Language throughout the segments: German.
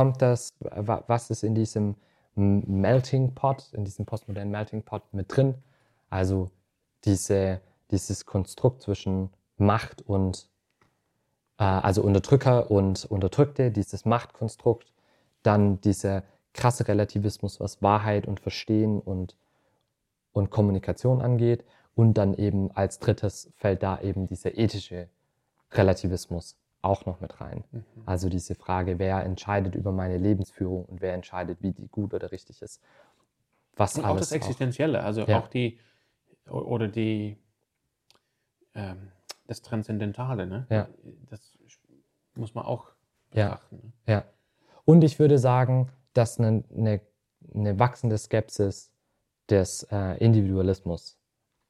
kommt das, was ist in diesem Melting Pot, in diesem postmodernen Melting Pot mit drin? Also diese, dieses Konstrukt zwischen Macht und, äh, also Unterdrücker und Unterdrückte, dieses Machtkonstrukt, dann dieser krasse Relativismus, was Wahrheit und Verstehen und, und Kommunikation angeht. Und dann eben als drittes fällt da eben dieser ethische Relativismus auch noch mit rein. Mhm. Also diese Frage, wer entscheidet über meine Lebensführung und wer entscheidet, wie die gut oder richtig ist. Was und alles auch das Existenzielle, also ja. auch die oder die ähm, das Transzendentale, ne? Ja. Das muss man auch betrachten. Ja. Ne? ja. Und ich würde sagen, dass eine, eine, eine wachsende Skepsis des äh, Individualismus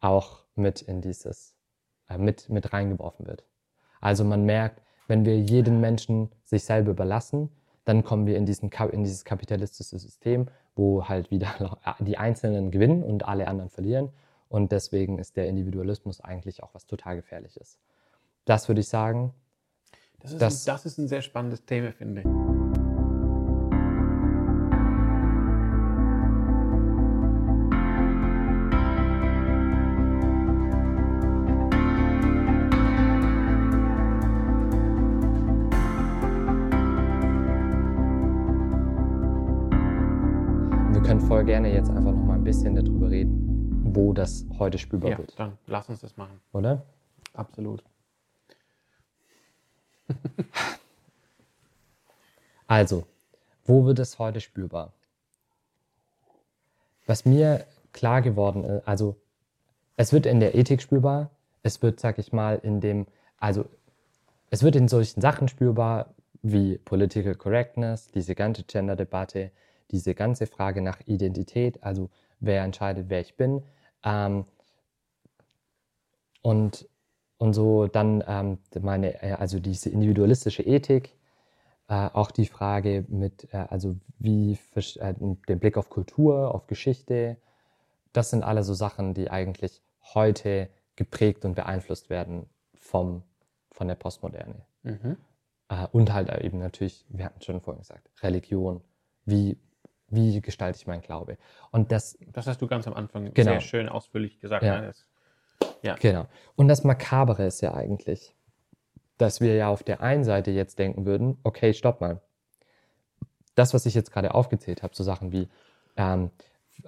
auch mit in dieses, äh, mit, mit reingeworfen wird. Also man merkt, wenn wir jeden Menschen sich selber überlassen, dann kommen wir in, diesen, in dieses kapitalistische System, wo halt wieder die Einzelnen gewinnen und alle anderen verlieren. Und deswegen ist der Individualismus eigentlich auch was total Gefährliches. Das würde ich sagen. Das ist, ein, das ist ein sehr spannendes Thema, finde ich. Gerne jetzt einfach noch mal ein bisschen darüber reden, wo das heute spürbar ja, wird. Dann lass uns das machen. Oder? Absolut. also, wo wird es heute spürbar? Was mir klar geworden ist, also es wird in der Ethik spürbar, es wird, sag ich mal, in dem, also es wird in solchen Sachen spürbar wie Political Correctness, diese ganze Gender-Debatte, diese ganze Frage nach Identität, also wer entscheidet, wer ich bin. Ähm, und, und so dann ähm, meine, äh, also diese individualistische Ethik, äh, auch die Frage mit, äh, also wie äh, den Blick auf Kultur, auf Geschichte, das sind alle so Sachen, die eigentlich heute geprägt und beeinflusst werden vom, von der Postmoderne. Mhm. Äh, und halt eben natürlich, wir hatten schon vorhin gesagt, Religion. Wie wie gestalte ich meinen Glaube? Und das, das hast du ganz am Anfang genau. sehr schön ausführlich gesagt. Ja. Ne? Ja. Genau. Und das Makabere ist ja eigentlich, dass wir ja auf der einen Seite jetzt denken würden, okay, stopp mal. Das, was ich jetzt gerade aufgezählt habe, so Sachen wie, ähm,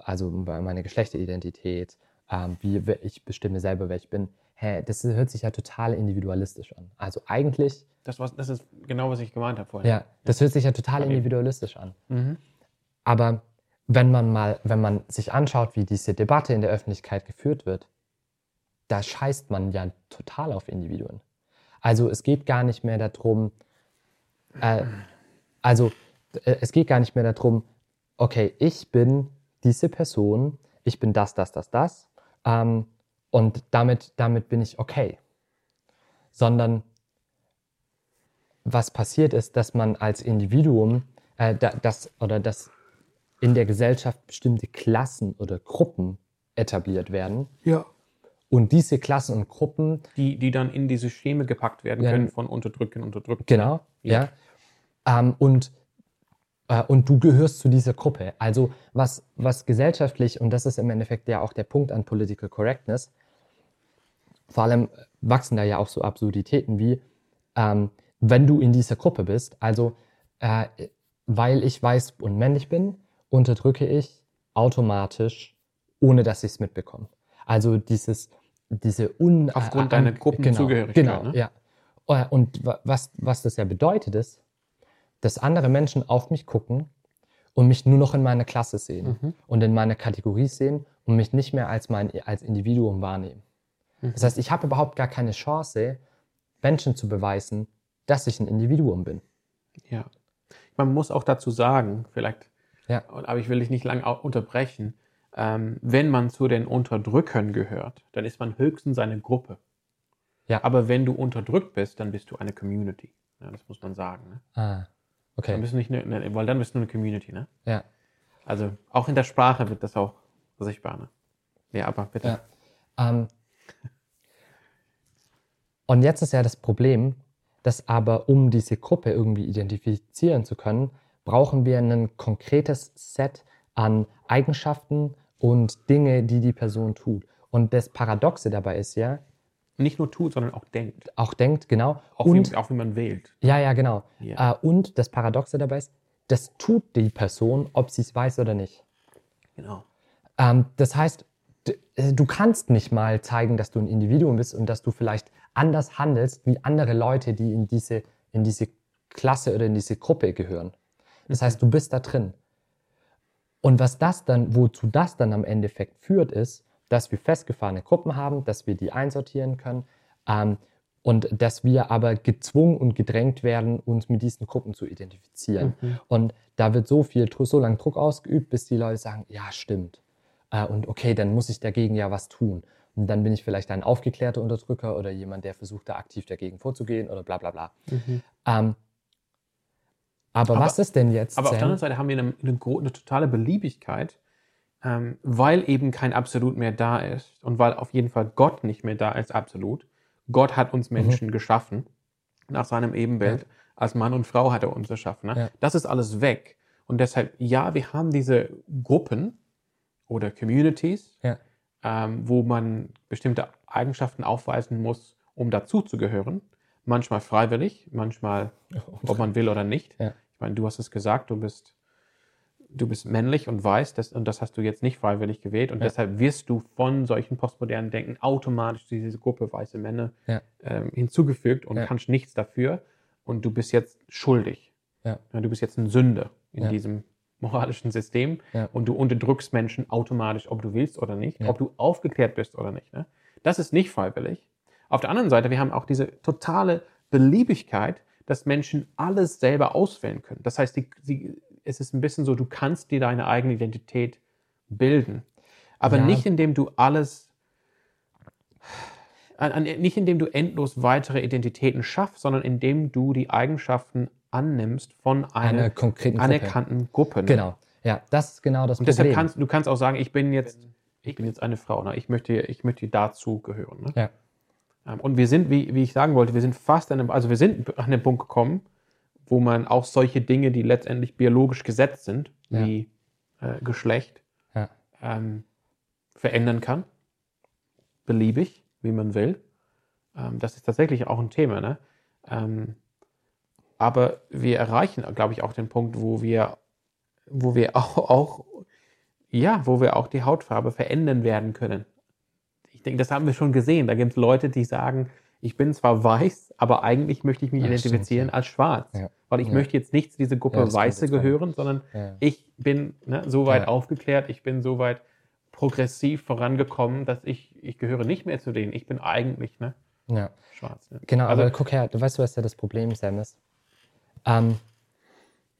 also meine Geschlechteridentität, ähm, wie ich bestimme selber, wer ich bin, hä, das hört sich ja total individualistisch an. Also eigentlich. Das, was, das ist genau, was ich gemeint habe vorhin. Ja, das hört sich ja total okay. individualistisch an. Mhm. Aber wenn man mal, wenn man sich anschaut, wie diese Debatte in der Öffentlichkeit geführt wird, da scheißt man ja total auf Individuen. Also es geht gar nicht mehr darum, äh, also äh, es geht gar nicht mehr darum, okay, ich bin diese Person, ich bin das, das, das, das, ähm, und damit, damit bin ich okay. Sondern was passiert ist, dass man als Individuum, äh, das, oder dass in der Gesellschaft bestimmte Klassen oder Gruppen etabliert werden. Ja. Und diese Klassen und Gruppen. Die, die dann in diese Scheme gepackt werden können von Unterdrücken, Unterdrücken. Genau, ja. ja. Ähm, und, äh, und du gehörst zu dieser Gruppe. Also was, was gesellschaftlich, und das ist im Endeffekt ja auch der Punkt an Political Correctness, vor allem wachsen da ja auch so Absurditäten wie, ähm, wenn du in dieser Gruppe bist, also äh, weil ich weiß und männlich bin, unterdrücke ich automatisch, ohne dass ich es mitbekomme. Also dieses, diese un Aufgrund äh, deiner Gruppenzugehörigkeit. Genau, genau ne? ja. Äh, und was, was das ja bedeutet ist, dass andere Menschen auf mich gucken und mich nur noch in meiner Klasse sehen mhm. und in meiner Kategorie sehen und mich nicht mehr als mein als Individuum wahrnehmen. Mhm. Das heißt, ich habe überhaupt gar keine Chance, Menschen zu beweisen, dass ich ein Individuum bin. Ja. Man muss auch dazu sagen, vielleicht ja. Aber ich will dich nicht lange unterbrechen. Ähm, wenn man zu den Unterdrückern gehört, dann ist man höchstens eine Gruppe. Ja. Aber wenn du unterdrückt bist, dann bist du eine Community. Ja, das muss man sagen. Ne? Ah, okay. Dann bist du nicht eine, ne, weil dann bist du eine Community, ne? Ja. Also auch in der Sprache wird das auch sichtbar, ne? Ja, aber bitte. Ja. Ähm, und jetzt ist ja das Problem, dass aber um diese Gruppe irgendwie identifizieren zu können, brauchen wir ein konkretes Set an Eigenschaften und Dinge, die die Person tut. Und das Paradoxe dabei ist ja, nicht nur tut, sondern auch denkt. Auch denkt, genau. Auch, und, wie, auch wie man wählt. Ja, ja, genau. Yeah. Äh, und das Paradoxe dabei ist, das tut die Person, ob sie es weiß oder nicht. Genau. Ähm, das heißt, äh, du kannst nicht mal zeigen, dass du ein Individuum bist und dass du vielleicht anders handelst wie andere Leute, die in diese, in diese Klasse oder in diese Gruppe gehören. Das heißt, du bist da drin. Und was das dann, wozu das dann am Endeffekt führt, ist, dass wir festgefahrene Gruppen haben, dass wir die einsortieren können ähm, und dass wir aber gezwungen und gedrängt werden, uns mit diesen Gruppen zu identifizieren. Mhm. Und da wird so viel, so lange Druck ausgeübt, bis die Leute sagen, ja, stimmt. Äh, und okay, dann muss ich dagegen ja was tun. Und dann bin ich vielleicht ein aufgeklärter Unterdrücker oder jemand, der versucht, da aktiv dagegen vorzugehen oder bla bla bla. Mhm. Ähm, aber, aber, was ist denn jetzt? Aber Sam? auf der anderen Seite haben wir eine, eine, eine totale Beliebigkeit, ähm, weil eben kein Absolut mehr da ist und weil auf jeden Fall Gott nicht mehr da ist, absolut. Gott hat uns mhm. Menschen mhm. geschaffen, nach seinem Ebenbild. Ja. Als Mann und Frau hat er uns erschaffen. Ne? Ja. Das ist alles weg. Und deshalb, ja, wir haben diese Gruppen oder Communities, ja. ähm, wo man bestimmte Eigenschaften aufweisen muss, um dazuzugehören. Manchmal freiwillig, manchmal, ob man will oder nicht. Ich meine, du hast es gesagt, du bist du bist männlich und weißt, das, und das hast du jetzt nicht freiwillig gewählt und ja. deshalb wirst du von solchen postmodernen Denken automatisch diese Gruppe weiße Männer ja. ähm, hinzugefügt und ja. kannst nichts dafür und du bist jetzt schuldig. du bist jetzt ein Sünder in diesem moralischen System und du unterdrückst Menschen automatisch, ob du willst oder nicht, ob du aufgeklärt bist oder nicht. Ne? Das ist nicht freiwillig. Auf der anderen Seite, wir haben auch diese totale Beliebigkeit, dass Menschen alles selber auswählen können. Das heißt, die, sie, es ist ein bisschen so, du kannst dir deine eigene Identität bilden. Aber ja. nicht indem du alles, nicht indem du endlos weitere Identitäten schaffst, sondern indem du die Eigenschaften annimmst von einer, einer anerkannten Gruppe. Gruppe ne? Genau. Ja, das ist genau das Und Problem. deshalb kannst du kannst auch sagen, ich bin jetzt, ich bin jetzt eine Frau, ne? ich möchte, ich möchte dazu gehören. Ne? Ja. Ähm, und wir sind, wie, wie ich sagen wollte, wir sind fast an einem, also wir sind an den Punkt gekommen, wo man auch solche Dinge, die letztendlich biologisch gesetzt sind, ja. wie äh, Geschlecht, ja. ähm, verändern kann. Beliebig, wie man will. Ähm, das ist tatsächlich auch ein Thema. Ne? Ähm, aber wir erreichen, glaube ich, auch den Punkt, wo wir, wo wir auch, auch, ja, wo wir auch die Hautfarbe verändern werden können. Ich denke, das haben wir schon gesehen. Da gibt es Leute, die sagen, ich bin zwar weiß, aber eigentlich möchte ich mich ja, identifizieren stimmt, als schwarz. Ja. Weil ich möchte jetzt nicht zu dieser Gruppe Weiße gehören, sondern ich bin ne, so weit aufgeklärt, ich bin so weit progressiv vorangekommen, dass ich, ich gehöre nicht mehr zu denen. Ich bin eigentlich ne, schwarz. Genau, also, aber guck her, du weißt, was ja das Problem, Sam, ist. Ähm,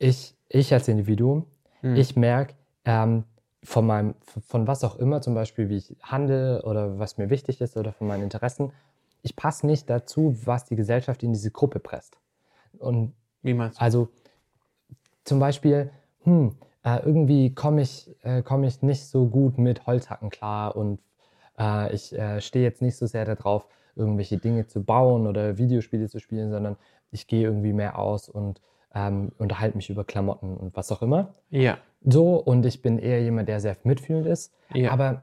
ich, ich als Individuum, hm. ich merke, ähm, von meinem, von was auch immer, zum Beispiel wie ich handle oder was mir wichtig ist oder von meinen Interessen, ich passe nicht dazu, was die Gesellschaft in diese Gruppe presst. Und Wie meinst du? Also zum Beispiel, hm, äh, irgendwie komme ich, äh, komm ich nicht so gut mit Holzhacken klar und äh, ich äh, stehe jetzt nicht so sehr darauf, irgendwelche Dinge zu bauen oder Videospiele zu spielen, sondern ich gehe irgendwie mehr aus und ähm, unterhalte mich über Klamotten und was auch immer. Ja. So, und ich bin eher jemand, der sehr mitfühlend ist. Ja. Aber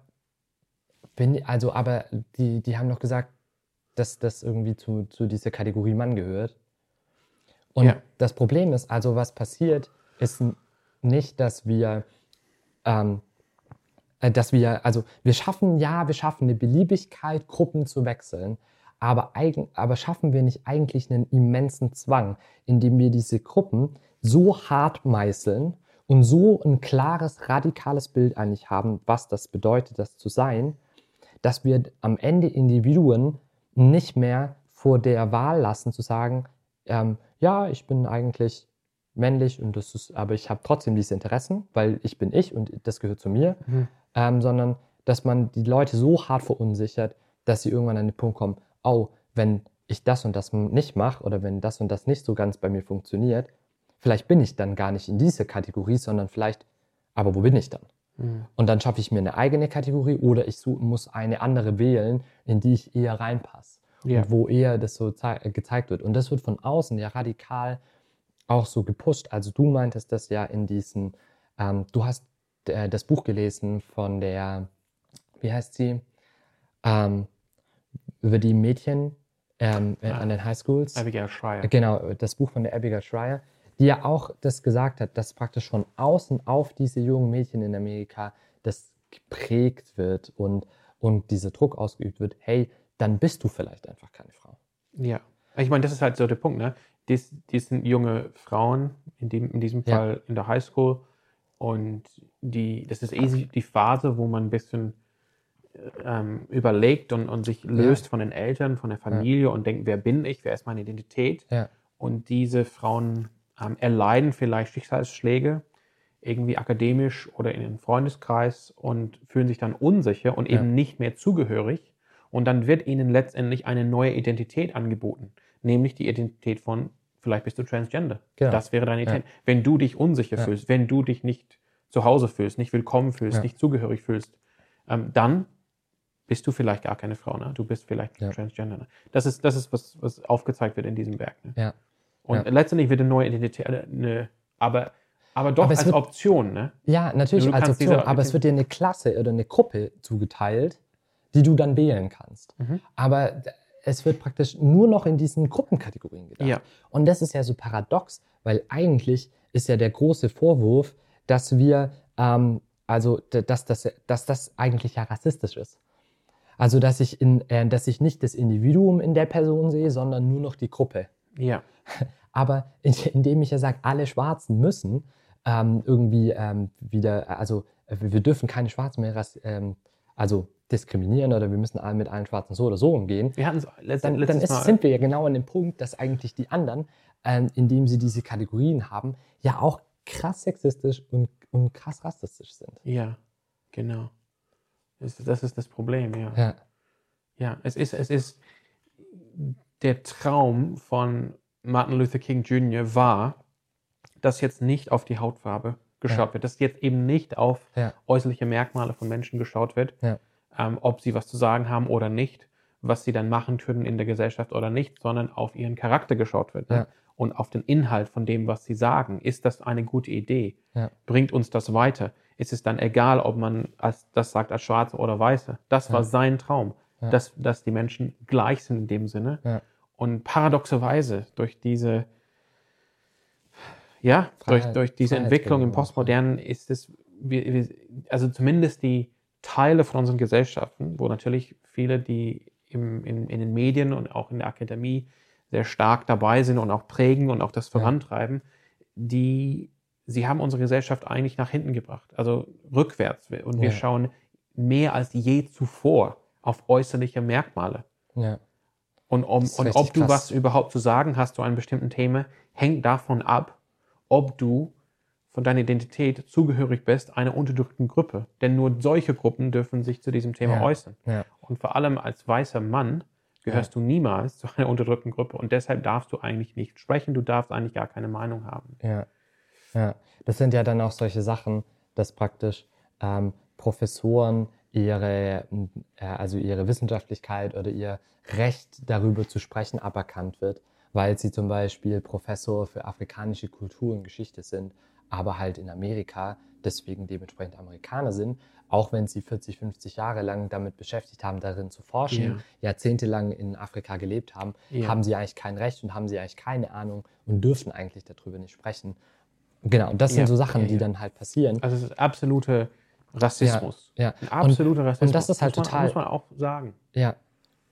bin, also, aber die, die haben doch gesagt, dass das irgendwie zu, zu dieser Kategorie Mann gehört. Und ja. das Problem ist also, was passiert, ist nicht, dass wir, ähm, äh, dass wir, also wir schaffen, ja, wir schaffen eine Beliebigkeit, Gruppen zu wechseln, aber, eigen, aber schaffen wir nicht eigentlich einen immensen Zwang, indem wir diese Gruppen so hart meißeln und so ein klares, radikales Bild eigentlich haben, was das bedeutet, das zu sein, dass wir am Ende Individuen nicht mehr vor der Wahl lassen, zu sagen, ähm, ja, ich bin eigentlich männlich und das ist, aber ich habe trotzdem diese Interessen, weil ich bin ich und das gehört zu mir, mhm. ähm, sondern dass man die Leute so hart verunsichert, dass sie irgendwann an den Punkt kommen, oh, wenn ich das und das nicht mache oder wenn das und das nicht so ganz bei mir funktioniert, vielleicht bin ich dann gar nicht in diese Kategorie, sondern vielleicht, aber wo bin ich dann? Mhm. Und dann schaffe ich mir eine eigene Kategorie oder ich muss eine andere wählen, in die ich eher reinpasse. Ja. Und wo eher das so gezeigt wird. Und das wird von außen ja radikal auch so gepusht. Also du meintest das ja in diesen, ähm, du hast äh, das Buch gelesen von der, wie heißt sie, ähm, über die Mädchen ähm, ah, an den Highschools. Abigail Schreier. Genau, das Buch von der Abigail Schreier, die ja auch das gesagt hat, dass praktisch von außen auf diese jungen Mädchen in Amerika das geprägt wird und, und dieser Druck ausgeübt wird, hey, dann bist du vielleicht einfach keine Frau. Ja, ich meine, das ist halt so der Punkt, ne? Dies, dies sind junge Frauen, in, dem, in diesem Fall ja. in der Highschool. Und die, das ist eh die Phase, wo man ein bisschen ähm, überlegt und, und sich löst ja. von den Eltern, von der Familie ja. und denkt, wer bin ich, wer ist meine Identität. Und diese Frauen ähm, erleiden vielleicht Schicksalsschläge, irgendwie akademisch oder in den Freundeskreis und fühlen sich dann unsicher und eben nicht mehr zugehörig. Und dann wird ihnen letztendlich eine neue Identität angeboten, nämlich die Identität von vielleicht bist du Transgender. Genau. Das wäre deine. Ja. Wenn du dich unsicher ja. fühlst, wenn du dich nicht zu Hause fühlst, nicht willkommen fühlst, ja. nicht zugehörig fühlst, ähm, dann bist du vielleicht gar keine Frau. Ne? Du bist vielleicht Transgender. Ne? Das ist, das ist was, was aufgezeigt wird in diesem Werk. Ne? Ja. Und letztendlich wird eine neue Identität, eine, aber, aber doch aber als wird, Option. Ne? Ja, natürlich als Option, aber es wird dir eine Klasse oder eine Gruppe zugeteilt, die du dann wählen kannst. Mhm. Aber es wird praktisch nur noch in diesen Gruppenkategorien gedacht. Ja. Und das ist ja so paradox, weil eigentlich ist ja der große Vorwurf, dass wir, ähm, also dass, dass, dass das eigentlich ja rassistisch ist. Also dass ich, in, äh, dass ich nicht das Individuum in der Person sehe, sondern nur noch die Gruppe. Ja. Aber indem ich ja sage, alle Schwarzen müssen ähm, irgendwie ähm, wieder, also wir dürfen keine Schwarzen mehr, ähm, also diskriminieren oder wir müssen mit allen Schwarzen so oder so umgehen, wir hatten letzt, dann, dann ist, sind wir ja genau an dem Punkt, dass eigentlich die anderen, ähm, indem sie diese Kategorien haben, ja auch krass sexistisch und, und krass rassistisch sind. Ja, genau. Das, ist das Problem, ja. Ja, ja es, ist, es ist der Traum von Martin Luther King Jr. war, dass jetzt nicht auf die Hautfarbe geschaut ja. wird, dass jetzt eben nicht auf ja. äußerliche Merkmale von Menschen geschaut wird, ja ähm, ob sie was zu sagen haben oder nicht, was sie dann machen können in der Gesellschaft oder nicht, sondern auf ihren Charakter geschaut wird. Ne? Und auf den Inhalt von dem, was sie sagen. Ist das eine gute Idee? Bringt uns das weiter? Ist es dann egal, ob man als, das sagt als Schwarze oder Weiße? Das war ja. sein Traum, dass, dass die Menschen gleich sind in dem Sinne. Und paradoxerweise durch diese, ja, Freiheit, durch, durch diese Entwicklung im Postmodernen ist es, also zumindest die, Teile von unseren Gesellschaften, wo natürlich viele, die im, in, in den Medien und auch in der Akademie sehr stark dabei sind und auch prägen und auch das vorantreiben, ja. die, sie haben unsere Gesellschaft eigentlich nach hinten gebracht, also rückwärts. Und wir ja. schauen mehr als je zuvor auf äußerliche Merkmale. Ja. Und, um, und ob du krass. was überhaupt zu sagen hast zu einem bestimmten Thema, hängt davon ab, ob du von deiner Identität zugehörig bist einer unterdrückten Gruppe. Denn nur solche Gruppen dürfen sich zu diesem Thema ja. äußern. Ja. Und vor allem als weißer Mann gehörst ja. du niemals zu einer unterdrückten Gruppe. Und deshalb darfst du eigentlich nicht sprechen, du darfst eigentlich gar keine Meinung haben. Ja, ja. das sind ja dann auch solche Sachen, dass praktisch ähm, Professoren ihre, äh, also ihre Wissenschaftlichkeit oder ihr Recht darüber zu sprechen aberkannt wird, weil sie zum Beispiel Professor für afrikanische Kultur und Geschichte sind aber halt in Amerika deswegen dementsprechend Amerikaner sind, auch wenn sie 40, 50 Jahre lang damit beschäftigt haben, darin zu forschen, yeah. jahrzehntelang in Afrika gelebt haben, yeah. haben sie eigentlich kein Recht und haben sie eigentlich keine Ahnung und dürfen eigentlich darüber nicht sprechen. Genau, und das sind so Sachen, die dann halt passieren. Also es ist absolute Rassismus. Ja, ja. Absoluter Rassismus. Und das ist halt muss total. muss man auch sagen. Ja.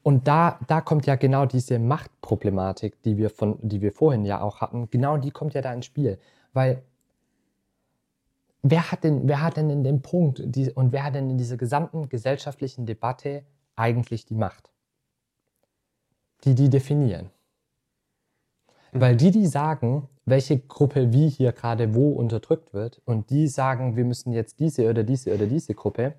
Und da, da kommt ja genau diese Machtproblematik, die wir, von, die wir vorhin ja auch hatten, genau die kommt ja da ins Spiel. Weil wer hat denn, wer hat denn in dem Punkt die, und wer hat denn in dieser gesamten gesellschaftlichen Debatte eigentlich die Macht? Die, die definieren. Mhm. Weil die, die sagen, welche Gruppe wie hier gerade wo unterdrückt wird und die sagen, wir müssen jetzt diese oder diese oder diese Gruppe.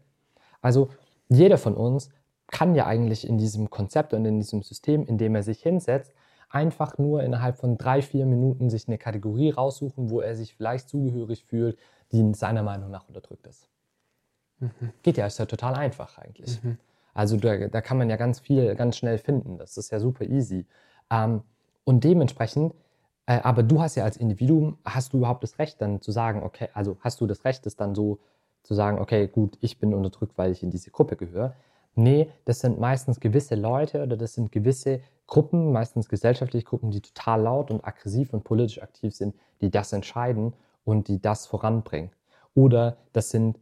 Also jeder von uns kann ja eigentlich in diesem Konzept und in diesem System, in dem er sich hinsetzt, einfach nur innerhalb von drei, vier Minuten sich eine Kategorie raussuchen, wo er sich vielleicht zugehörig fühlt, die seiner Meinung nach unterdrückt ist. Mhm. Geht ja, ist ja total einfach eigentlich. Mhm. Also da, da, kann man ja ganz viel, ganz schnell finden. Das ist ja super easy. Ähm, und dementsprechend aber du hast ja als Individuum, hast du überhaupt das Recht dann zu sagen, okay, also hast du das Recht, das dann so zu sagen, okay, gut, ich bin unterdrückt, weil ich in diese Gruppe gehöre. Nee, das sind meistens gewisse Leute oder das sind gewisse Gruppen, meistens gesellschaftliche Gruppen, die total laut und aggressiv und politisch aktiv sind, die das entscheiden und die das voranbringen. Oder das sind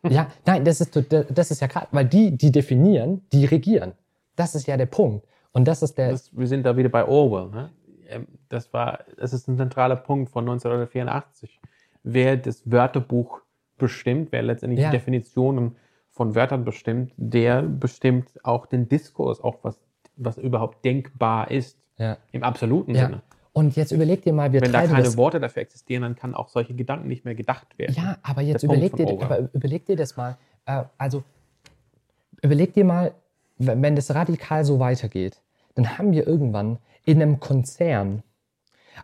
ja, nein, das ist, das ist ja gerade, weil die, die definieren, die regieren. Das ist ja der Punkt. Und das ist der. Das, wir sind da wieder bei Orwell. Ne? Ähm, das, war, das ist ein zentraler Punkt von 1984. Wer das Wörterbuch bestimmt, wer letztendlich ja. die Definitionen von Wörtern bestimmt, der bestimmt auch den Diskurs, auch was, was überhaupt denkbar ist. Ja. Im absoluten ja. Sinne. Und jetzt überleg dir mal, wir Wenn da keine das, Worte dafür existieren, dann kann auch solche Gedanken nicht mehr gedacht werden. Ja, aber jetzt überleg dir, aber überleg dir das mal. Äh, also überleg dir mal, wenn das radikal so weitergeht, dann haben wir irgendwann in einem Konzern,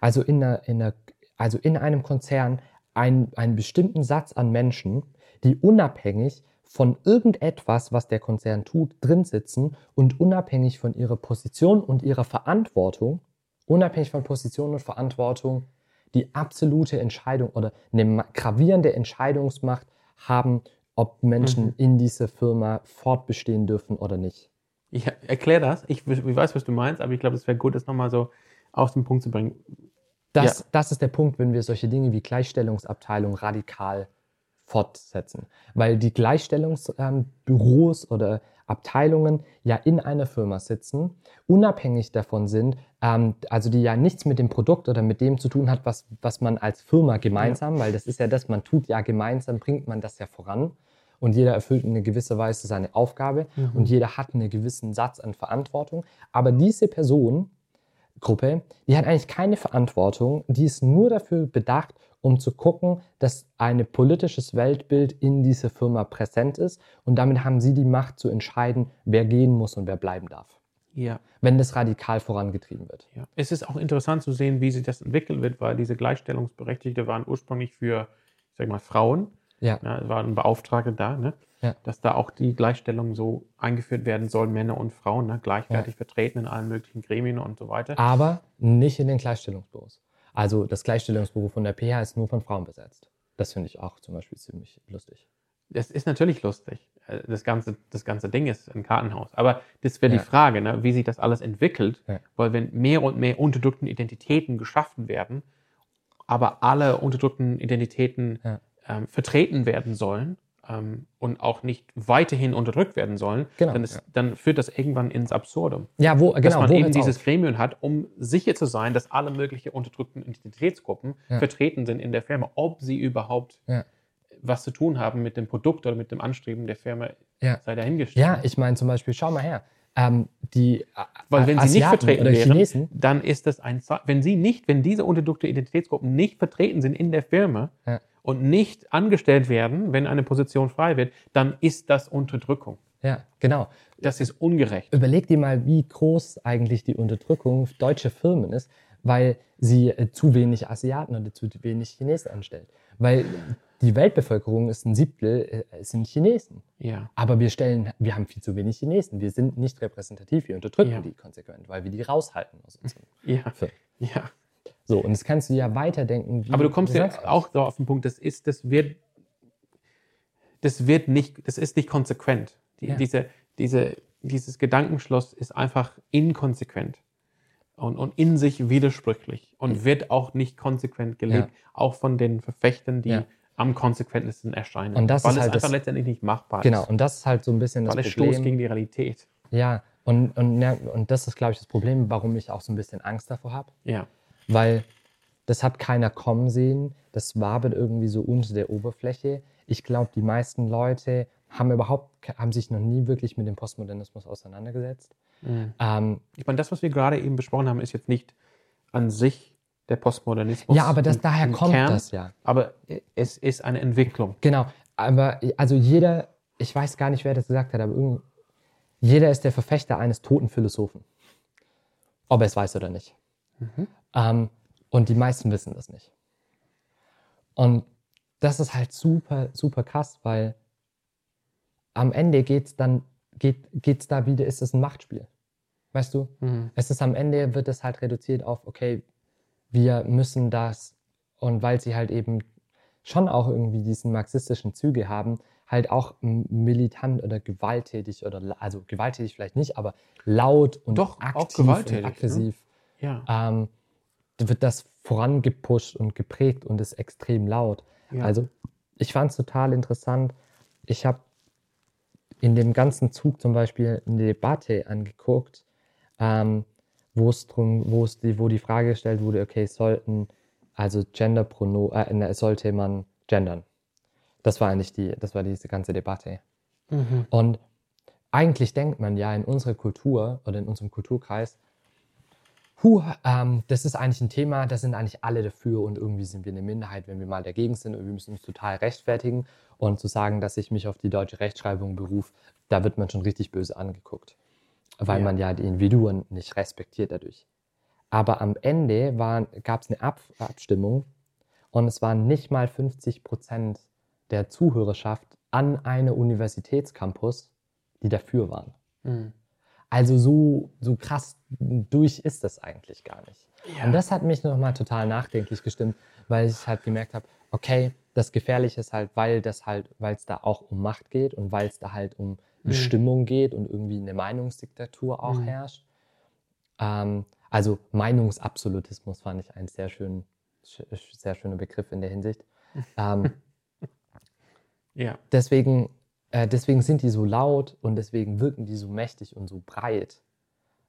also in, einer, in, einer, also in einem Konzern, einen, einen bestimmten Satz an Menschen, die unabhängig von irgendetwas, was der Konzern tut, drin sitzen und unabhängig von ihrer Position und ihrer Verantwortung unabhängig von Position und Verantwortung die absolute Entscheidung oder eine gravierende Entscheidungsmacht haben, ob Menschen mhm. in dieser Firma fortbestehen dürfen oder nicht. Ich erkläre das. Ich, ich, weiß, was du meinst, aber ich glaube, es wäre gut, das nochmal so auf den Punkt zu bringen. Das, ja. das ist der Punkt, wenn wir solche Dinge wie Gleichstellungsabteilung radikal fortsetzen. Weil die Gleichstellungsbüros ähm, oder Abteilungen ja in einer Firma sitzen, unabhängig davon sind, ähm, also die ja nichts mit dem Produkt oder mit dem zu tun hat, was, was man als Firma gemeinsam, ja. weil das ist ja das, man tut ja gemeinsam, bringt man das ja voran und jeder erfüllt in einer gewissen Weise seine Aufgabe mhm. und jeder hat einen gewissen Satz an Verantwortung. Aber diese Person, Gruppe, die hat eigentlich keine Verantwortung, die ist nur dafür bedacht, um zu gucken, dass ein politisches Weltbild in dieser Firma präsent ist und damit haben sie die Macht zu entscheiden, wer gehen muss und wer bleiben darf. Ja. Wenn das radikal vorangetrieben wird. Ja. Es ist auch interessant zu sehen, wie sich das entwickeln wird, weil diese Gleichstellungsberechtigte waren ursprünglich für, ich sag mal, Frauen. Ja. ja waren Beauftragte da, ne? ja. dass da auch die Gleichstellung so eingeführt werden soll, Männer und Frauen, ne? gleichwertig ja. vertreten in allen möglichen Gremien und so weiter. Aber nicht in den Gleichstellungsbüros. Also das Gleichstellungsbüro von der PH ist nur von Frauen besetzt. Das finde ich auch zum Beispiel ziemlich lustig. Das ist natürlich lustig. Äh, das ganze, das ganze Ding ist ein Kartenhaus. Aber das wäre ja. die Frage, ne, wie sich das alles entwickelt. Weil wenn mehr und mehr unterdrückten Identitäten geschaffen werden, aber alle unterdrückten Identitäten ja. Ähm, vertreten werden sollen, ähm, und auch nicht weiterhin unterdrückt werden sollen, genau, dann, ist, ja. dann, führt das irgendwann ins Absurdum. Ja, wo, genau, dass man eben dieses auf? Gremium hat, um sicher zu sein, dass alle möglichen unterdrückten Identitätsgruppen ja. vertreten sind in der Firma, ob sie überhaupt ja. was zu tun haben mit dem Produkt oder mit dem Anstreben der Firma, sei dahingestellt. Ja, ich meine zum Beispiel, schau mal her, ähm, die Weil wenn Asiaten sie nicht vertreten wären, Chinesen, dann ist das ein, wenn sie nicht, wenn diese unterdrückte Identitätsgruppen nicht vertreten sind in der Firma, und nicht angestellt werden, wenn eine Position frei wird, dann ist das Unterdrückung. Ja, genau. Das ist ungerecht. Überleg dir mal, wie groß eigentlich die Unterdrückung deutscher Firmen ist, weil sie äh, zu wenig Asiaten oder zu wenig Chinesen anstellt. Weil die Weltbevölkerung ist ein Siebtel, äh, sind Chinesen. Ja. Aber wir stellen, wir haben viel zu wenig Chinesen. Wir sind nicht repräsentativ, wir unterdrücken ja. die konsequent, weil wir die raushalten aus unserem Ja. Film. Ja. So, und das kannst du ja weiterdenken. Aber du kommst ja auch so auf den Punkt, das ist, das wird, das wird nicht, das ist nicht konsequent. Die, ja. diese, diese, dieses Gedankenschloss ist einfach inkonsequent und, und in sich widersprüchlich und ja. wird auch nicht konsequent gelebt, ja. auch von den Verfechtern, die am konsequentesten erscheinen. Und das weil ist halt es einfach das, letztendlich nicht machbar genau, ist. Genau, und das ist halt so ein bisschen weil das Problem. Weil es Stoß gegen die Realität. Ja, und, und, ja, und das ist, glaube ich, das Problem, warum ich auch so ein bisschen Angst davor habe. Ja weil das hat keiner kommen sehen. Das wabert irgendwie so unter der Oberfläche. Ich glaube, die meisten Leute haben überhaupt, haben sich noch nie wirklich mit dem Postmodernismus auseinandergesetzt. Mhm. Ähm, ich meine, das, was wir gerade eben besprochen haben, ist jetzt nicht an sich der Postmodernismus. Ja, aber das, daher kommt Kern, das ja. Aber es ist eine Entwicklung. Genau. Aber also jeder, ich weiß gar nicht, wer das gesagt hat, aber jeder ist der Verfechter eines toten Philosophen. Ob er es weiß oder nicht. Mhm. Ähm, und die meisten wissen das nicht. Und das ist halt super, super krass, weil am Ende geht's dann, geht, geht's da wieder, ist es ein Machtspiel. Weißt du? Mhm. Es ist am Ende, wird es halt reduziert auf, okay, wir müssen das, und weil sie halt eben schon auch irgendwie diesen marxistischen Züge haben, halt auch militant oder gewalttätig oder also gewalttätig vielleicht nicht, aber laut und Doch, aktiv und ne? aggressiv. Ne? Ja. Ähm, wird das vorangepusht und geprägt und ist extrem laut. Ja. Also ich fand es total interessant. Ich habe in dem ganzen Zug zum Beispiel eine Debatte angeguckt, ähm, wo es drum, wo es die, wo die Frage gestellt wurde, okay, sollten also Genderprono, äh, ne, sollte man gendern? Das war eigentlich die, das war diese ganze Debatte. Mhm. Und eigentlich denkt man ja in unserer Kultur oder in unserem Kulturkreis, Puh, ähm, das ist eigentlich ein Thema, da sind eigentlich alle dafür und irgendwie sind wir eine Minderheit, wenn wir mal dagegen sind und wir müssen uns total rechtfertigen. Und zu sagen, dass ich mich auf die deutsche Rechtschreibung berufe, da wird man schon richtig böse angeguckt, weil ja. man ja die Individuen nicht respektiert dadurch. Aber am Ende gab es eine Ab Abstimmung und es waren nicht mal 50 Prozent der Zuhörerschaft an einem Universitätscampus, die dafür waren. Mhm. Also so, so krass durch ist das eigentlich gar nicht. Ja. Und das hat mich nochmal total nachdenklich gestimmt, weil ich halt gemerkt habe, okay, das Gefährliche ist halt, weil das halt, weil es da auch um Macht geht und weil es da halt um mhm. Bestimmung geht und irgendwie eine Meinungsdiktatur auch mhm. herrscht. Ähm, also Meinungsabsolutismus fand ich einen sehr schönen, sehr schöner Begriff in der Hinsicht. Ähm, ja. Deswegen äh, deswegen sind die so laut und deswegen wirken die so mächtig und so breit.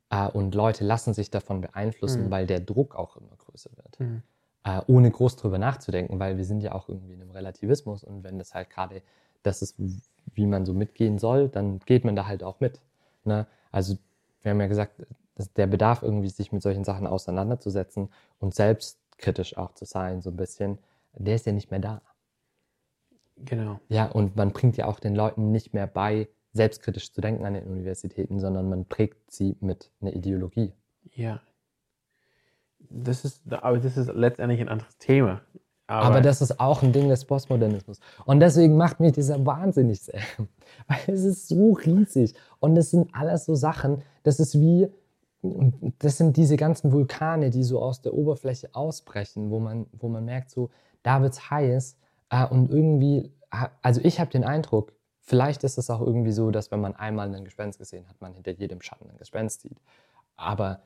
Äh, und Leute lassen sich davon beeinflussen, mhm. weil der Druck auch immer größer wird. Mhm. Äh, ohne groß drüber nachzudenken, weil wir sind ja auch irgendwie in einem Relativismus und wenn das halt gerade das ist, wie man so mitgehen soll, dann geht man da halt auch mit. Ne? Also wir haben ja gesagt, der Bedarf irgendwie, sich mit solchen Sachen auseinanderzusetzen und selbstkritisch auch zu sein, so ein bisschen, der ist ja nicht mehr da. Genau. Ja, und man bringt ja auch den Leuten nicht mehr bei, selbstkritisch zu denken an den Universitäten, sondern man prägt sie mit einer Ideologie. Ja. Das ist, aber das ist letztendlich ein anderes Thema. Aber, aber, das ist auch ein Ding des Postmodernismus. Und deswegen macht mich dieser wahnsinnig sehr. Weil es ist so riesig. Und es sind alles so Sachen, das ist wie, das sind diese ganzen Vulkane, die so aus der Oberfläche ausbrechen, wo man, wo man merkt, so, da wird es heiß und irgendwie, also ich habe den Eindruck, vielleicht ist es auch irgendwie so, dass wenn man einmal einen Gespenst gesehen hat, man hinter jedem Schatten ein Gespenst sieht. Aber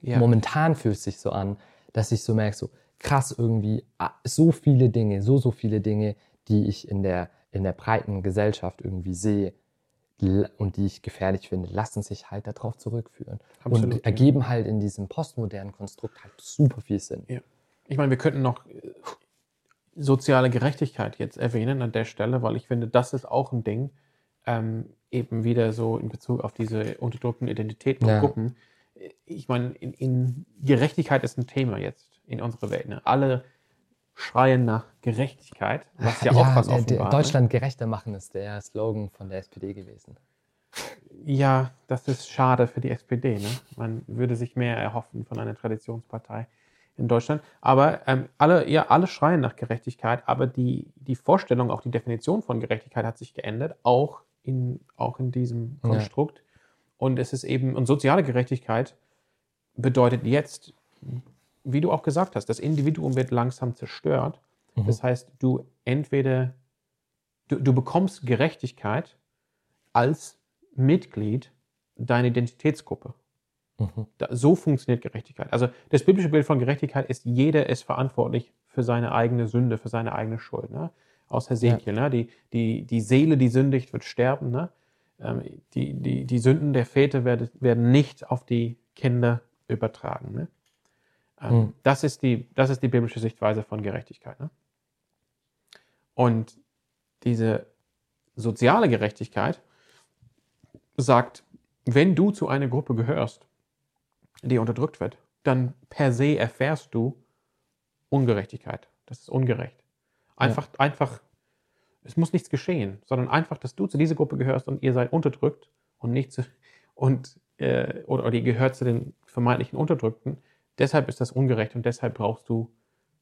ja. momentan fühlt es sich so an, dass ich so merke, so krass irgendwie, ah, so viele Dinge, so, so viele Dinge, die ich in der, in der breiten Gesellschaft irgendwie sehe und die ich gefährlich finde, lassen sich halt darauf zurückführen. Absolut, und ergeben ja. halt in diesem postmodernen Konstrukt halt super viel Sinn. Ja. Ich meine, wir könnten noch soziale Gerechtigkeit jetzt erwähnen an der Stelle, weil ich finde, das ist auch ein Ding, ähm, eben wieder so in Bezug auf diese unterdrückten Identitäten und ja. Gruppen. Ich meine, in, in, Gerechtigkeit ist ein Thema jetzt in unserer Welt. Ne? Alle schreien nach Gerechtigkeit, was ja, ja auch was offenbar. Ne? Deutschland ne? gerechter machen ist der Slogan von der SPD gewesen. Ja, das ist schade für die SPD. Ne? Man würde sich mehr erhoffen von einer Traditionspartei in Deutschland. Aber ähm, alle, ja, alle schreien nach Gerechtigkeit, aber die, die Vorstellung, auch die Definition von Gerechtigkeit hat sich geändert, auch in, auch in diesem Konstrukt. Ja. Und es ist eben, und soziale Gerechtigkeit bedeutet jetzt, wie du auch gesagt hast, das Individuum wird langsam zerstört. Mhm. Das heißt, du entweder, du, du bekommst Gerechtigkeit als Mitglied deiner Identitätsgruppe. Mhm. Da, so funktioniert Gerechtigkeit. Also das biblische Bild von Gerechtigkeit ist, jeder ist verantwortlich für seine eigene Sünde, für seine eigene Schuld. Ne? Aus Hesekiel, ja. ne? die, die, die Seele, die sündigt, wird sterben. Ne? Ähm, die, die, die Sünden der Väter werden, werden nicht auf die Kinder übertragen. Ne? Ähm, mhm. das, ist die, das ist die biblische Sichtweise von Gerechtigkeit. Ne? Und diese soziale Gerechtigkeit sagt, wenn du zu einer Gruppe gehörst, die unterdrückt wird, dann per se erfährst du Ungerechtigkeit. Das ist ungerecht. Einfach, ja. einfach, es muss nichts geschehen, sondern einfach, dass du zu dieser Gruppe gehörst und ihr seid unterdrückt und nicht zu, und, äh, oder, oder ihr gehört zu den vermeintlichen Unterdrückten. Deshalb ist das ungerecht und deshalb brauchst du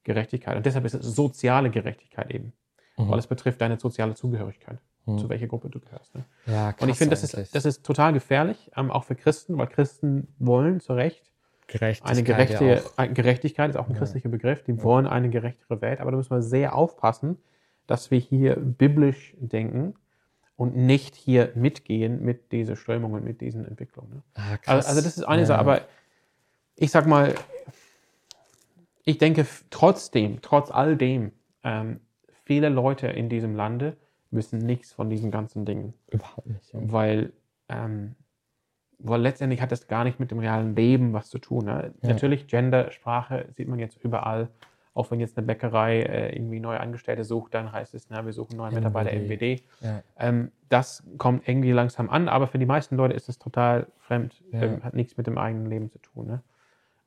Gerechtigkeit. Und deshalb ist es soziale Gerechtigkeit eben. Mhm. Weil es betrifft deine soziale Zugehörigkeit, mhm. zu welcher Gruppe du gehörst. Ne? Ja, krass und ich finde, das ist, das ist total gefährlich, ähm, auch für Christen, weil Christen wollen zu Recht Gerechtigkeit, eine gerechte ja äh, Gerechtigkeit ist auch ein Ja. christlicher Begriff. Die wollen eine gerechtere Welt, aber da müssen wir sehr aufpassen, dass wir hier biblisch denken und nicht hier mitgehen mit dieser Strömung und mit diesen Entwicklungen. Ne? Ah. Also, also das ist eine Ja. Sache, aber ich sag mal, ich denke trotzdem, trotz all dem, ähm, viele Leute in diesem Lande wissen nichts von diesen ganzen Dingen, Überhaupt nicht. Ja. weil, ähm, weil letztendlich hat das gar nicht mit dem realen Leben was zu tun. Ne? Ja. Natürlich, Gender, Sprache sieht man jetzt überall. Auch wenn jetzt eine Bäckerei äh, irgendwie neue Angestellte sucht, dann heißt es, na, wir suchen neue Mitarbeiter MWD. Ja. Ähm, das kommt irgendwie langsam an, aber für die meisten Leute ist es total fremd, ähm, hat nichts mit dem eigenen Leben zu tun. Ne?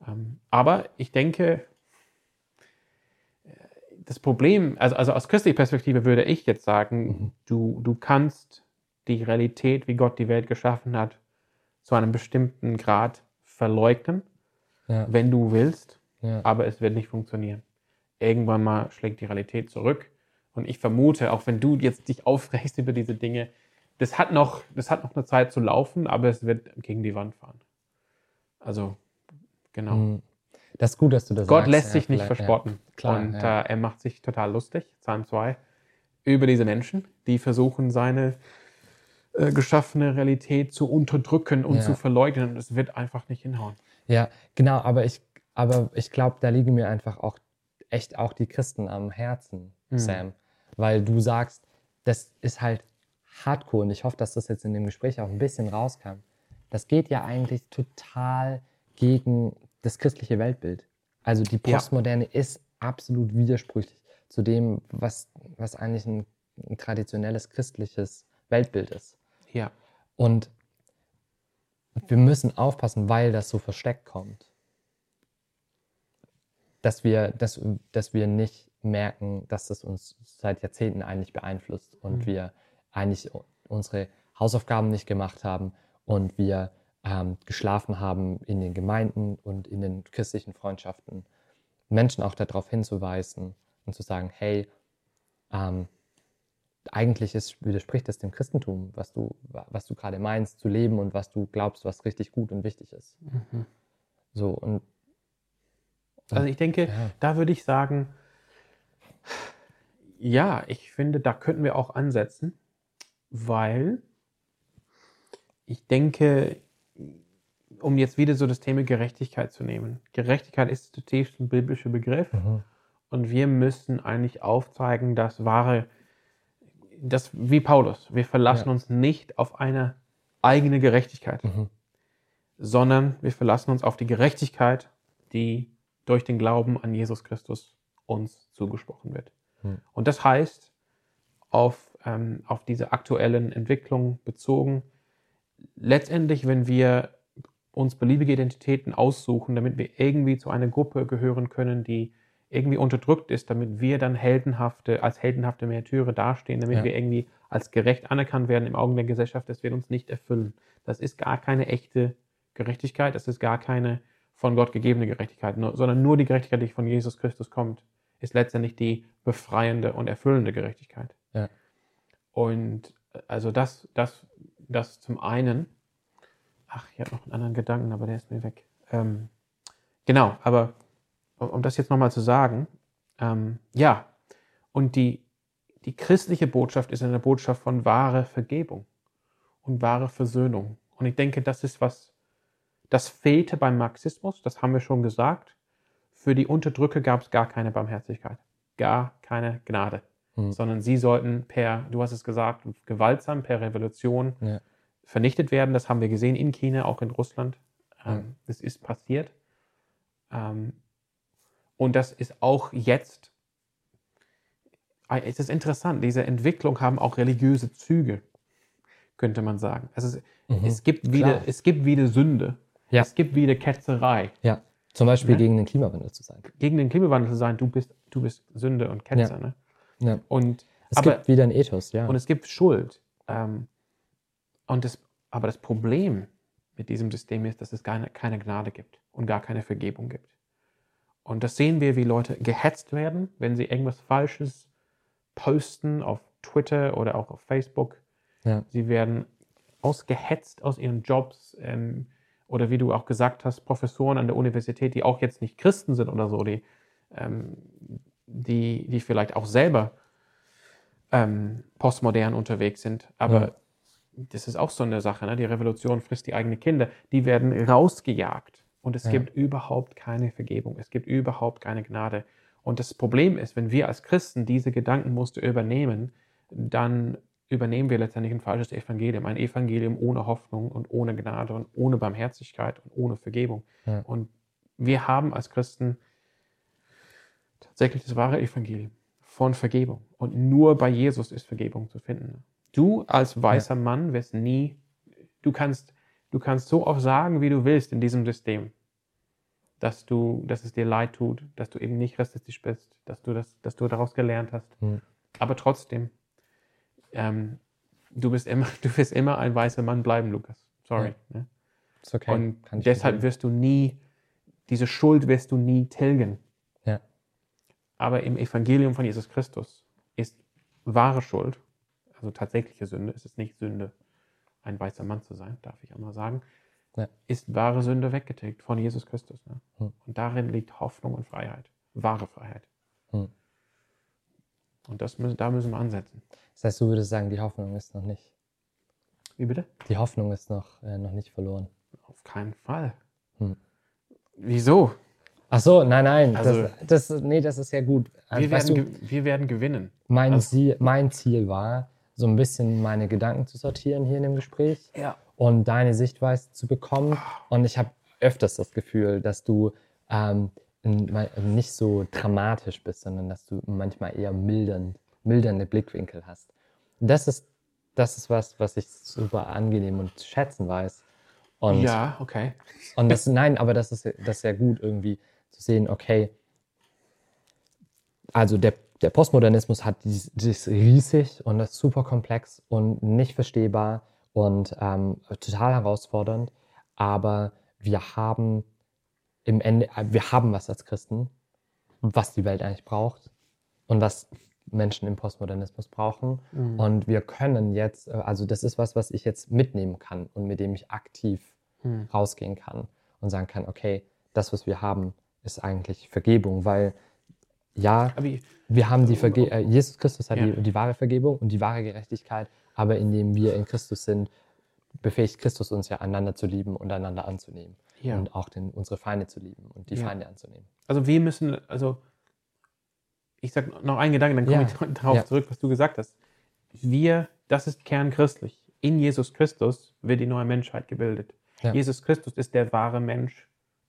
Ähm, aber ich denke, das Problem, also, also aus christlicher Perspektive würde ich jetzt sagen, Mhm. du, du kannst die Realität, wie Gott die Welt geschaffen hat, zu einem bestimmten Grad verleugnen, Ja. wenn du willst, Ja. aber es wird nicht funktionieren. Irgendwann mal schlägt die Realität zurück. Und ich vermute, auch wenn du jetzt dich aufregst über diese Dinge, das hat noch, das hat noch eine Zeit zu laufen, aber es wird gegen die Wand fahren. Also, genau. Mhm. Das ist gut, dass du das Gott sagst. lässt ja, sich nicht vielleicht, verspotten. Klar, und ja. äh, er macht sich total lustig, Psalm 2, über diese Menschen, die versuchen, seine äh, geschaffene Realität zu unterdrücken und Ja. zu verleugnen. Und es wird einfach nicht hinhauen. Ja, genau, aber ich, aber ich glaube, da liegen mir einfach auch echt auch die Christen am Herzen, Mhm. Sam. Weil du sagst, das ist halt hardcore und ich hoffe, dass das jetzt in dem Gespräch auch ein bisschen rauskam. Das geht ja eigentlich total gegen das christliche Weltbild. Also die Ja. Postmoderne ist absolut widersprüchlich zu dem, was, was eigentlich ein, ein traditionelles christliches Weltbild ist. Ja. Und wir müssen aufpassen, weil das so versteckt kommt. Dass wir, dass, dass wir nicht merken, dass das uns seit Jahrzehnten eigentlich beeinflusst und Mhm. wir eigentlich unsere Hausaufgaben nicht gemacht haben und wir ähm, geschlafen haben in den Gemeinden und in den christlichen Freundschaften. Menschen auch darauf hinzuweisen und zu sagen, hey, ähm, eigentlich ist, widerspricht das dem Christentum, was du, was du gerade meinst, zu leben und was du glaubst, was richtig gut und wichtig ist. Mhm. So und Also ich denke, Ja. da würde ich sagen, ja, ich finde, da könnten wir auch ansetzen, weil ich denke, um jetzt wieder so das Thema Gerechtigkeit zu nehmen. Gerechtigkeit ist zutiefst ein biblischer Begriff Mhm. und wir müssen eigentlich aufzeigen, dass wahre, das wie Paulus, wir verlassen Ja. uns nicht auf eine eigene Gerechtigkeit Mhm. sondern wir verlassen uns auf die Gerechtigkeit, die durch den Glauben an Jesus Christus uns zugesprochen wird. Hm. Und das heißt, auf, ähm, auf diese aktuellen Entwicklungen bezogen, letztendlich, wenn wir uns beliebige Identitäten aussuchen, damit wir irgendwie zu einer Gruppe gehören können, die irgendwie unterdrückt ist, damit wir dann heldenhafte, als heldenhafte Märtyrer dastehen, damit Ja. wir irgendwie als gerecht anerkannt werden im Augen der Gesellschaft, das wird uns nicht erfüllen. Das ist gar keine echte Gerechtigkeit, das ist gar keine von Gott gegebene Gerechtigkeit, nur, sondern nur die Gerechtigkeit, die von Jesus Christus kommt, ist letztendlich die befreiende und erfüllende Gerechtigkeit. Ja. Und äh, also das, das, das zum einen, ach, ich habe noch einen anderen Gedanken, aber der ist mir weg. Ähm, genau, aber um, um das jetzt nochmal zu sagen, ähm, ja, und die, die christliche Botschaft ist eine Botschaft von wahre Vergebung und wahre Versöhnung. Und ich denke, das ist was, das fehlte beim Marxismus, das haben wir schon gesagt. Für die Unterdrücke gab es gar keine Barmherzigkeit, gar keine Gnade, Hm. sondern sie sollten per, du hast es gesagt, gewaltsam, per Revolution Ja. vernichtet werden. Das haben wir gesehen in China, auch in Russland. Ähm, Ja. Das ist passiert. Ähm, und das ist auch jetzt, es ist interessant, diese Entwicklung haben auch religiöse Züge, könnte man sagen. Also es, Mhm. es, gibt, wieder, Klar. es gibt wieder Sünde. Ja. Es gibt wieder Ketzerei. Ja, zum Beispiel Ne? gegen den Klimawandel zu sein. Gegen den Klimawandel zu sein, du bist, du bist Sünde und Ketzer. Ne? Ja. Und, Es aber, gibt wieder ein Ethos, ja. und es gibt Schuld. Ähm, und das, aber das Problem mit diesem System ist, dass es keine, keine Gnade gibt und gar keine Vergebung gibt. Und das sehen wir, wie Leute gehetzt werden, wenn sie irgendwas Falsches posten auf Twitter oder auch auf Facebook. ja. Sie werden ausgehetzt aus ihren Jobs ähm, oder wie du auch gesagt hast, Professoren an der Universität, die auch jetzt nicht Christen sind oder so, die, ähm, die, die vielleicht auch selber ähm, postmodern unterwegs sind. Aber ja. das ist auch so eine Sache. Ne? Die Revolution frisst die eigenen Kinder. Die werden rausgejagt. Und es ja. gibt überhaupt keine Vergebung. Es gibt überhaupt keine Gnade. Und das Problem ist, wenn wir als Christen diese Gedankenmuster übernehmen, dann übernehmen wir letztendlich ein falsches Evangelium. Ein Evangelium ohne Hoffnung und ohne Gnade und ohne Barmherzigkeit und ohne Vergebung. Ja. Und wir haben als Christen tatsächlich das wahre Evangelium von Vergebung. Und nur bei Jesus ist Vergebung zu finden. Du als weißer ja. Mann wirst nie, du kannst, du kannst so oft sagen, wie du willst in diesem System, dass du, dass es dir leid tut, dass du eben nicht rassistisch bist, dass du das, dass du daraus gelernt hast. Mhm. Aber trotzdem, ähm, du bist immer, du wirst immer ein weißer Mann bleiben, Lukas. Sorry. Ja. Ne? Ist okay. Und deshalb wirst du nie, diese Schuld wirst du nie tilgen. Aber im Evangelium von Jesus Christus ist wahre Schuld, also tatsächliche Sünde, ist es nicht Sünde, ein weißer Mann zu sein, darf ich einmal sagen, ja. ist wahre Sünde weggetilgt von Jesus Christus. Ne? Hm. Und darin liegt Hoffnung und Freiheit, wahre Freiheit. Hm. Und das müssen, da müssen wir ansetzen. Das heißt, du würdest sagen, die Hoffnung ist noch nicht. Wie bitte? Die Hoffnung ist noch, äh, noch nicht verloren. Auf keinen Fall. Hm. Wieso? Ach so, nein, nein. Also, das, das, nee, das ist ja gut. Also, wir, werden, du, wir werden gewinnen. Mein, also, Ziel, mein Ziel war, so ein bisschen meine Gedanken zu sortieren hier in dem Gespräch ja. und deine Sichtweise zu bekommen. Und ich habe öfters das Gefühl, dass du ähm, nicht so dramatisch bist, sondern dass du manchmal eher mildernd, mildernde Blickwinkel hast. Das ist, das ist was, was ich super angenehm und zu schätzen weiß. Und, ja, okay. Und das, nein, aber das ist, das ist ja gut irgendwie, zu sehen, okay, also der, der Postmodernismus hat dieses, dieses riesig und das ist super komplex und nicht verstehbar und ähm, total herausfordernd, aber wir haben im Ende, wir haben was als Christen, was die Welt eigentlich braucht und was Menschen im Postmodernismus brauchen. Mhm. Und wir können jetzt, äh, also das ist was, was ich jetzt mitnehmen kann und mit dem ich aktiv mhm. rausgehen kann und sagen kann, okay, das, was wir haben, ist eigentlich Vergebung, weil ja, wir haben die Verge äh, Jesus Christus hat ja. die, die, wahre Vergebung und die wahre Gerechtigkeit, aber indem wir in Christus sind, befähigt Christus uns ja, einander zu lieben und einander anzunehmen. Ja. Und auch den, unsere Feinde zu lieben und die ja. Feinde anzunehmen. Also wir müssen, also ich sage noch einen Gedanken, dann komme ich darauf zurück, was du gesagt hast. Wir, das ist kernchristlich. In Jesus Christus wird die neue Menschheit gebildet. Jesus Christus ist der wahre Mensch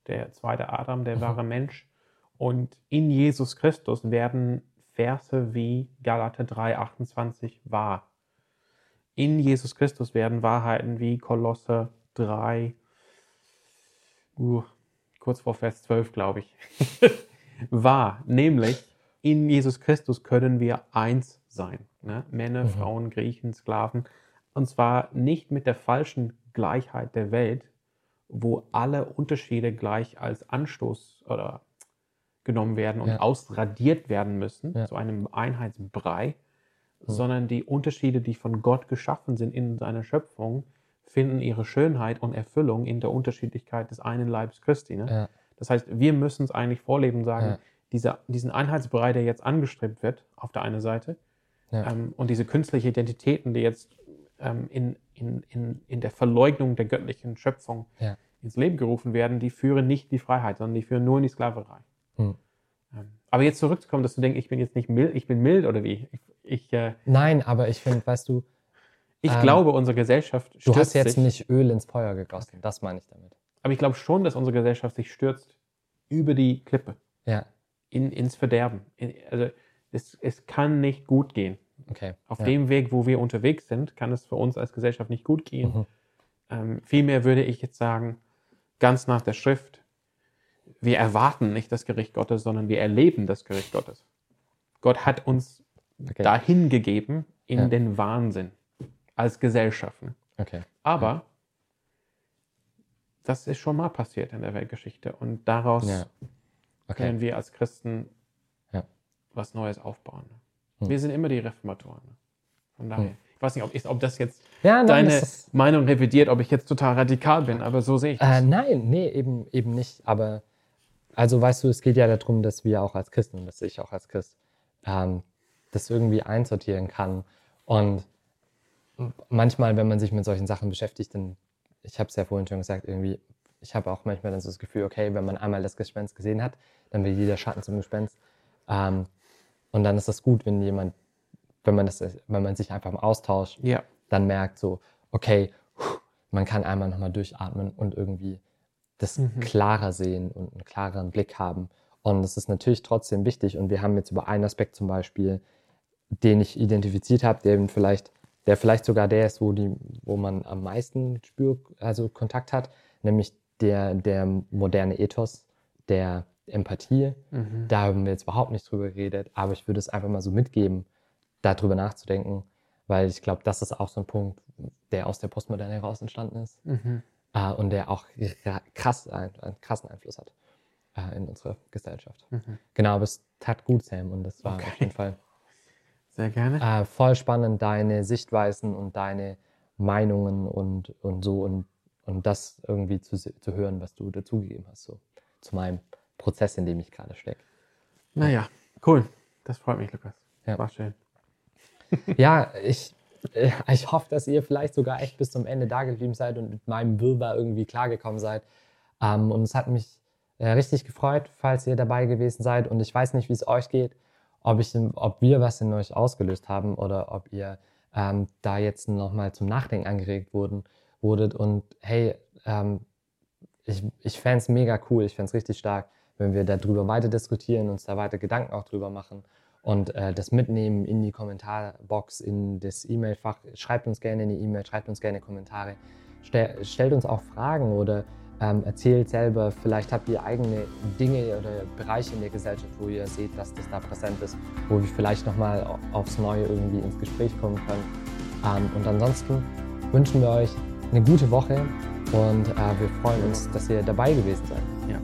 der zweite Adam, der mhm. wahre Mensch. Und in Jesus Christus werden Verse wie Galater 3,28 wahr. In Jesus Christus werden Wahrheiten wie Kolosse 3, uh, kurz vor Vers 12, glaube ich, wahr. Nämlich, in Jesus Christus können wir eins sein. Ne? Männer, mhm. Frauen, Griechen, Sklaven. Und zwar nicht mit der falschen Gleichheit der Welt, wo alle Unterschiede gleich als Anstoß oder genommen werden und ja. ausradiert werden müssen, ja. zu einem Einheitsbrei, mhm. sondern die Unterschiede, die von Gott geschaffen sind in seiner Schöpfung, finden ihre Schönheit und Erfüllung in der Unterschiedlichkeit des einen Leibes Christi. Ne? Ja. Das heißt, wir müssen es eigentlich vorleben und sagen, dieser, diesen Einheitsbrei, der jetzt angestrebt wird, auf der einen Seite, ähm, und diese künstliche Identitäten, die jetzt ähm, in, in, in, in der Verleugnung der göttlichen Schöpfung ja. ins Leben gerufen werden, die führen nicht die Freiheit, sondern die führen nur in die Sklaverei. Hm. Ähm, aber jetzt zurückzukommen, dass du denkst, ich bin jetzt nicht mild, ich bin mild oder wie? Ich, ich äh, Nein, aber ich finde, weißt du. Ich ähm, glaube, unsere Gesellschaft stürzt Du hast jetzt sich, nicht Öl ins Feuer gegossen, okay. das meine ich damit. Aber ich glaube schon, dass unsere Gesellschaft sich stürzt über die Klippe. Ja. In, ins Verderben. In, also es, es kann nicht gut gehen. Okay. Auf ja. dem Weg, wo wir unterwegs sind, kann es für uns als Gesellschaft nicht gut gehen. Mhm. Ähm, vielmehr würde ich jetzt sagen, ganz nach der Schrift, wir erwarten nicht das Gericht Gottes, sondern wir erleben das Gericht Gottes. Gott hat uns okay. dahin gegeben in ja. den Wahnsinn als Gesellschaften. Okay. Aber ja. das ist schon mal passiert in der Weltgeschichte und daraus okay. können wir als Christen was Neues aufbauen. Hm. Wir sind immer die Reformatoren. Von daher. Hm. Ich weiß nicht, ob, ich, ob das jetzt Ja, nein, deine das Meinung revidiert, ob ich jetzt total radikal bin, aber so sehe ich das. äh, nein, nee, eben, eben nicht. Aber, also weißt du, es geht ja darum, dass wir auch als Christen, und dass ich auch als Christ, ähm, das irgendwie einsortieren kann. Und manchmal, wenn man sich mit solchen Sachen beschäftigt, dann, ich habe es ja vorhin schon gesagt, irgendwie, ich habe auch manchmal dann so das Gefühl, okay, wenn man einmal das Gespenst gesehen hat, dann will jeder Schatten zum Gespenst. Ähm, und dann ist das gut, wenn jemand, wenn man das, wenn man sich einfach im Austausch ja. dann merkt, so, okay, man kann einmal nochmal durchatmen und irgendwie das Mhm. klarer sehen und einen klareren Blick haben. Und das ist natürlich trotzdem wichtig. Und wir haben jetzt über einen Aspekt zum Beispiel, den ich identifiziert habe, der vielleicht, der vielleicht sogar der ist, wo, die, wo man am meisten Spür, also Kontakt hat, nämlich der, der moderne Ethos der Empathie. Mhm. Da haben wir jetzt überhaupt nicht drüber geredet, aber ich würde es einfach mal so mitgeben, darüber nachzudenken, weil ich glaube, das ist auch so ein Punkt, der aus der Postmoderne heraus entstanden ist Mhm. äh, und der auch ra- krass, ein, einen krassen Einfluss hat äh, in unserer Gesellschaft. Mhm. Genau, aber es tat gut, Sam, und das war Okay. auf jeden Fall Sehr gerne. äh, voll spannend, deine Sichtweisen und deine Meinungen und, und so und, und das irgendwie zu, zu hören, was du dazugegeben hast, so zu meinem Prozess, in dem ich gerade stecke. Naja, cool. Das freut mich, Lukas. Ja. War schön. Ja, ich, äh, ich hoffe, dass ihr vielleicht sogar echt bis zum Ende da geblieben seid und mit meinem Wirrwarr irgendwie klargekommen seid. Ähm, und es hat mich äh, richtig gefreut, falls ihr dabei gewesen seid. Und ich weiß nicht, wie es euch geht, ob, ich, ob wir was in euch ausgelöst haben oder ob ihr ähm, da jetzt nochmal zum Nachdenken angeregt wurden, wurdet. Und hey, ähm, ich, ich fände es mega cool, ich fände es richtig stark, wenn wir darüber weiter diskutieren, uns da weiter Gedanken auch drüber machen und äh, das mitnehmen in die Kommentarbox, in das E-Mail-Fach. Schreibt uns gerne eine E-Mail, schreibt uns gerne Kommentare. Stell, stellt uns auch Fragen oder ähm, erzählt selber, vielleicht habt ihr eigene Dinge oder Bereiche in der Gesellschaft, wo ihr seht, dass das da präsent ist, wo wir vielleicht nochmal aufs Neue irgendwie ins Gespräch kommen können. Ähm, und ansonsten wünschen wir euch eine gute Woche und äh, wir freuen uns, dass ihr dabei gewesen seid. Ja.